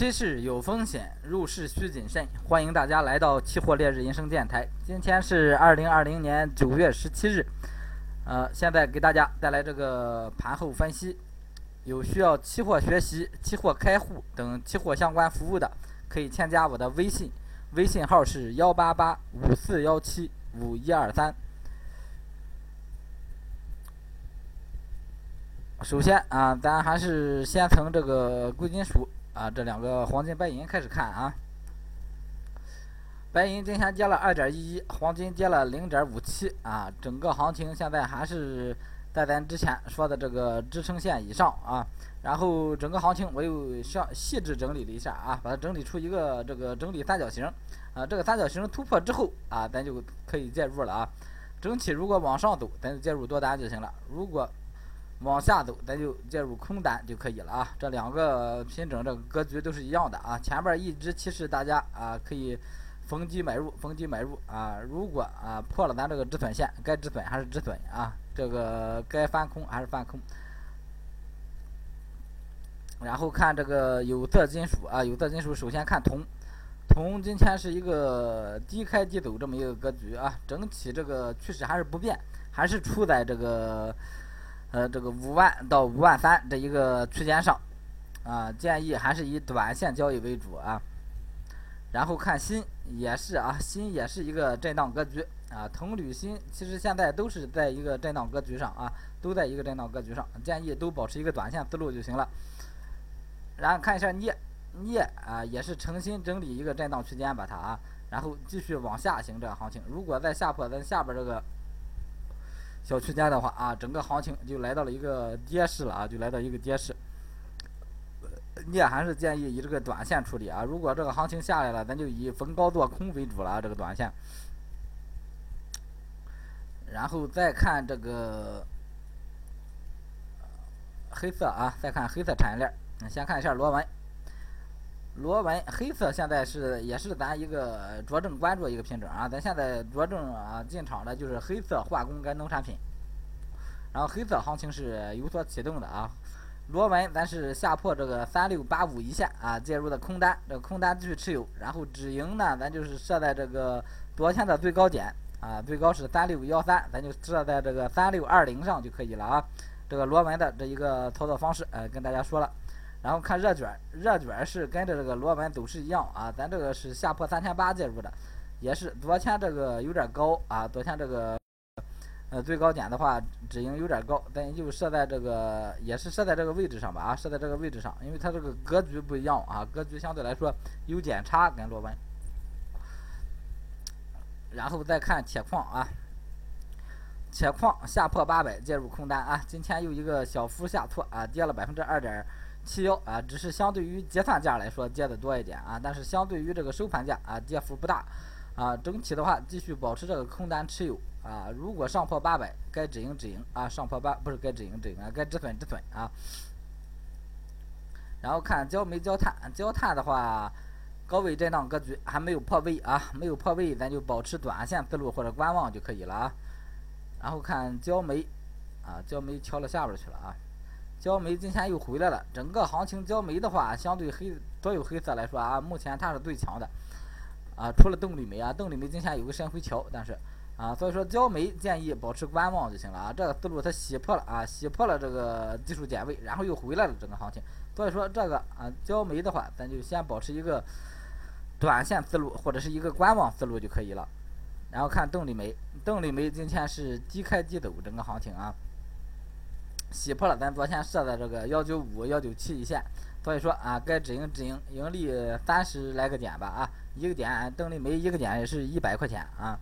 期市有风险，入市需谨慎。欢迎大家来到期货烈日人生电台。今天是二零二零年九月十七日，呃，现在给大家带来这个盘后分析。有需要期货学习、期货开户等期货相关服务的，可以添加我的微信，微信号是幺八八五四幺七五一二三。首先啊，咱还是先从这个贵金属啊，这两个黄金、白银开始看啊。白银今天跌了二点一一，黄金跌了零点五七啊。整个行情现在还是在咱之前说的这个支撑线以上啊。然后整个行情我又上细致整理了一下啊，把它整理出一个这个整理三角形啊。这个三角形突破之后啊，咱就可以介入了啊。整体如果往上走，咱就介入多单就行了。如果往下走，咱就介入空单就可以了啊。这两个品种这个格局都是一样的啊。前边一直提示大家啊，可以逢低买入，逢低买入啊。如果啊破了咱这个止损线，该止损还是止损啊。这个该翻空还是翻空。然后看这个有色金属啊，有色金属首先看铜，铜今天是一个低开低走这么一个格局啊。整体这个趋势还是不变，还是处在这个。呃，这个五万到五万三这一个区间上，啊，建议还是以短线交易为主啊。然后看锌也是啊，锌也是一个震荡格局啊。铜、铝、锌其实现在都是在一个震荡格局上啊，都在一个震荡格局上，建议都保持一个短线思路就行了。然后看一下镍，镍啊也是诚心整理一个震荡区间把它啊，然后继续往下行这个行情，如果再下破咱下边这个。小区间的话啊，整个行情就来到了一个跌势了啊，就来到一个跌势。你也还是建议以这个短线处理啊。如果这个行情下来了，咱就以逢高做空为主了啊。这个短线，然后再看这个黑色啊，再看黑色产业链。先看一下螺纹。螺纹黑色现在是也是咱一个着重关注一个品种啊，咱现在着重啊进场的就是黑色化工跟农产品，然后黑色行情是有所启动的啊。螺纹咱是下破这个三六八五一线啊，介入的空单，这个空单继续持有，然后止盈呢，咱就是设在这个昨天的最高点啊，最高是三六幺三，咱就设在这个三六二零上就可以了啊。这个螺纹的这一个操作方式，呃，跟大家说了。然后看热卷，热卷是跟着这个螺纹走势一样啊，咱这个是下破三千八介入的，也是昨天这个有点高啊，昨天这个呃最高点的话止盈有点高，咱就设在这个也是设在这个位置上吧啊，设在这个位置上，因为它这个格局不一样啊，格局相对来说有点差跟螺纹。然后再看铁矿啊，铁矿下破八百介入空单啊，今天又一个小幅下挫啊，跌了百分之二点。七幺啊，只是相对于结算价来说跌的多一点啊，但是相对于这个收盘价啊，跌幅不大啊。整体的话，继续保持这个空单持有啊。如果上破八百，该止盈止盈啊，上破八不是该止盈止盈啊，该止损止损啊。然后看焦煤焦炭，焦炭的话，高位震荡格局还没有破位啊，没有破位，咱就保持短线思路或者观望就可以了啊。然后看焦煤啊，焦煤调到下边去了啊。焦煤今天又回来了，整个行情焦煤的话，相对黑所有黑色来说啊，目前它是最强的，啊，除了动力煤啊，动力煤今天有个深回调，但是啊，所以说焦煤建议保持观望就行了啊。这个思路它洗破了啊，洗破了这个技术点位，然后又回来了整个行情，所以说这个啊焦煤的话，咱就先保持一个短线思路或者是一个观望思路就可以了。然后看动力煤，动力煤今天是低开低走整个行情啊。洗破了咱昨天设的这个幺九五幺九七一线，所以说啊，该止盈止盈，盈利三十来个点吧啊，一个点邓丽梅一个点也是一百块钱啊。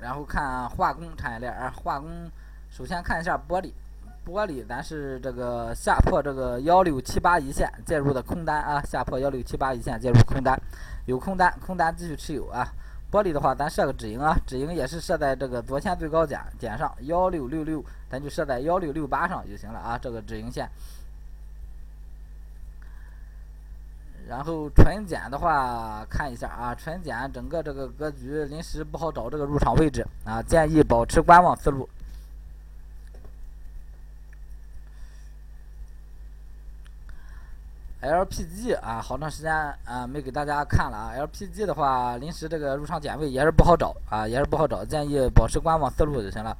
然后看化工产业链啊，化工首先看一下玻璃，玻璃咱是这个下破这个幺六七八一线介入的空单啊，下破幺六七八一线介入空单，有空单空单继续持有啊。玻璃的话，咱设个止盈啊，止盈也是设在这个昨天最高点点上幺六六六，咱就设在幺六六八上就行了啊，这个止盈线。然后纯碱的话，看一下啊，纯碱整个这个格局临时不好找这个入场位置啊，建议保持观望思路。LPG 啊，好长时间啊没给大家看了啊。LPG 的话，临时这个入场点位也是不好找啊，也是不好找，建议保持观望思路就行了。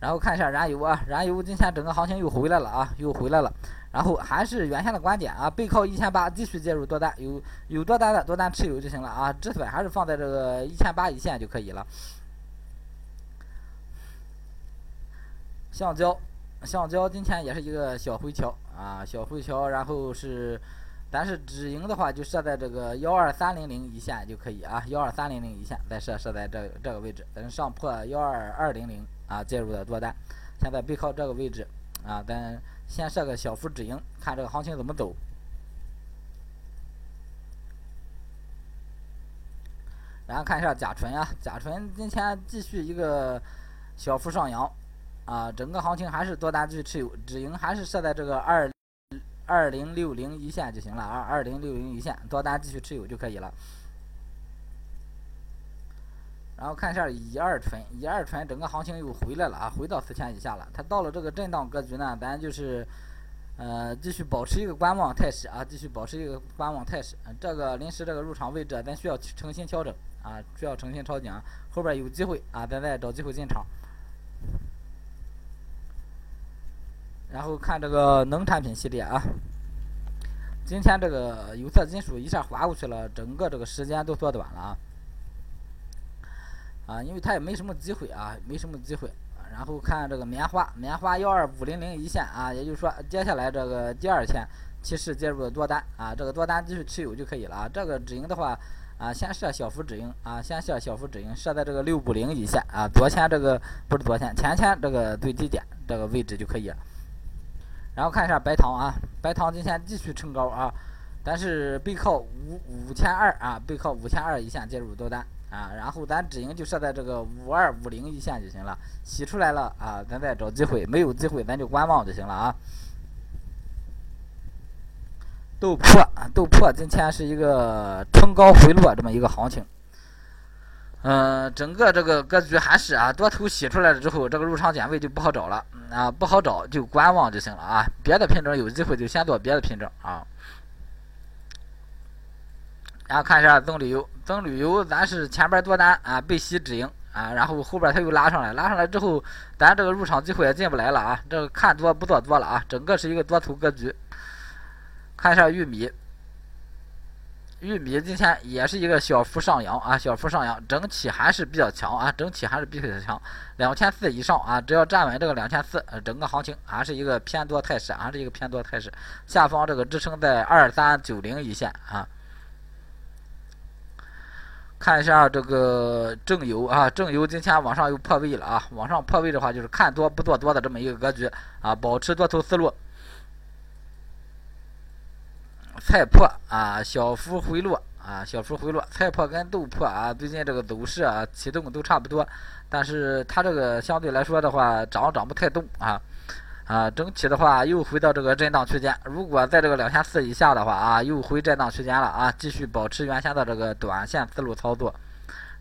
然后看一下燃油啊，燃油今天整个行情又回来了啊，又回来了。然后还是原先的观点啊，背靠一千八继续介入多单，有有多单的多单持有就行了啊，止损还是放在这个一千八一线就可以了。橡胶，橡胶今天也是一个小回调啊，小回调，然后是，但是止盈的话就设在这个幺二三零零一线就可以啊，幺二三零零一线再设设在这这个位置，咱上破幺二二零零啊介入的多单，现在背靠这个位置啊，咱。先设个小幅止盈，看这个行情怎么走。然后看一下甲醇啊，甲醇今天继续一个小幅上扬，啊，整个行情还是多单继续持有，止盈还是设在这个二二零六零一线就行了啊，二零六零一线多单继续持有就可以了。然后看一下乙二醇，乙二醇整个行情又回来了啊，回到四千以下了。它到了这个震荡格局呢，咱就是，呃，继续保持一个观望态势啊，继续保持一个观望态势。这个临时这个入场位置，咱需要重新调整啊，需要重新调整。后边有机会啊，咱再找机会进场。然后看这个农产品系列啊，今天这个有色金属一下滑过去了，整个这个时间都缩短了啊。啊，因为它也没什么机会啊，没什么机会。然后看这个棉花，棉花幺二五零零一线啊，也就是说接下来这个第二天其实介入的多单啊，这个多单继续持有就可以了啊。这个止盈的话啊，先设小幅止盈啊，先设小幅止盈，设在这个六五零一线啊。昨天这个不是昨天，前天这个最低点这个位置就可以了。然后看一下白糖啊，白糖今天继续冲高啊，但是背靠五五千二啊，背靠五千二一线介入多单。啊，然后咱止盈就设在这个五二五零一线就行了，洗出来了啊，咱再找机会，没有机会咱就观望就行了啊。豆粕，豆粕今天是一个冲高回落这么一个行情，嗯，整个这个格局还是啊，多头洗出来了之后，这个入场点位就不好找了啊，不好找就观望就行了啊，别的品种有机会就先做别的品种啊。然后看一下增旅游，增旅游咱是前边多单啊被洗止盈啊，然后后边它又拉上来，拉上来之后，咱这个入场机会也进不来了啊，这个看多不做多了啊，整个是一个多头格局。看一下玉米，玉米今天也是一个小幅上扬啊，小幅上扬，整体还是比较强啊，整体还是比较强，两千四以上啊，只要站稳这个两千四，整个行情还是一个偏多态势，还是一个偏多态势，下方这个支撑在二三九零一线啊。看一下这个正油啊，正油今天往上又破位了啊，往上破位的话就是看多不做多的这么一个格局啊，保持多头思路。菜粕啊，小幅回落啊，小幅回落。菜粕跟豆粕啊，最近这个走势啊，启动都差不多，但是它这个相对来说的话，涨涨不太动啊。啊，整体的话又回到这个震荡区间。如果在这个两千四以下的话啊，又回震荡区间了啊，继续保持原先的这个短线思路操作。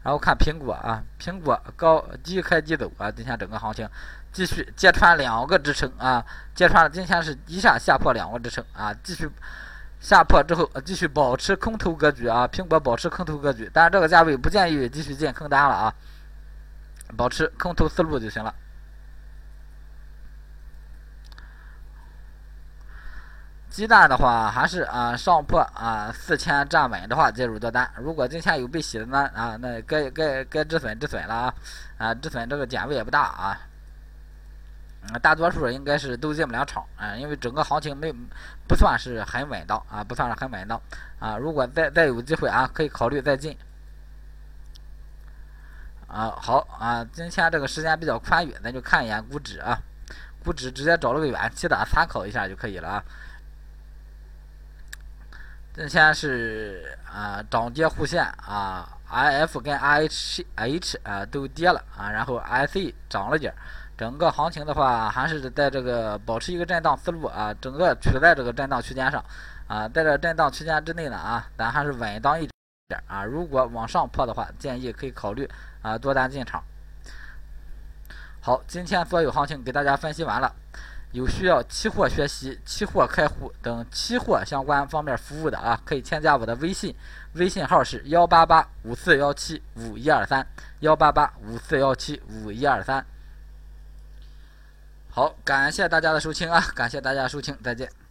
然后看苹果啊，苹果高低开低走啊，今天整个行情继续揭穿两个支撑啊，揭穿了今天是一下下破两个支撑啊，继续下破之后继续保持空头格局啊，苹果保持空头格局，但是这个价位不建议继续进空单了啊，保持空头思路就行了。鸡蛋的话，还是啊上破啊四千站稳的话介入多单。如果今天有被洗的呢啊，那该该该止损止损了啊啊止损这个点位也不大啊，大多数应该是都进不了场啊，因为整个行情没不算是很稳当啊，不算是很稳当啊。如果再再有机会啊，可以考虑再进啊。好啊，今天这个时间比较宽裕，咱就看一眼股指啊，股指直接找了个远期的参考一下就可以了啊。今天是啊涨跌互现啊，I F 跟 I H H 啊都跌了啊，然后 I C 涨了点儿，整个行情的话，还是在这个保持一个震荡思路啊，整个处在这个震荡区间上啊，在这震荡区间之内呢啊，咱还是稳当一点啊。如果往上破的话，建议可以考虑啊多单进场。好，今天所有行情给大家分析完了，有需要期货学习、期货开户等期货相关方面服务的啊，可以添加我的微信，微信号是幺八八五四幺七五一二三幺八八五四幺七五一二三。好感谢大家的收听啊感谢大家的收听再见。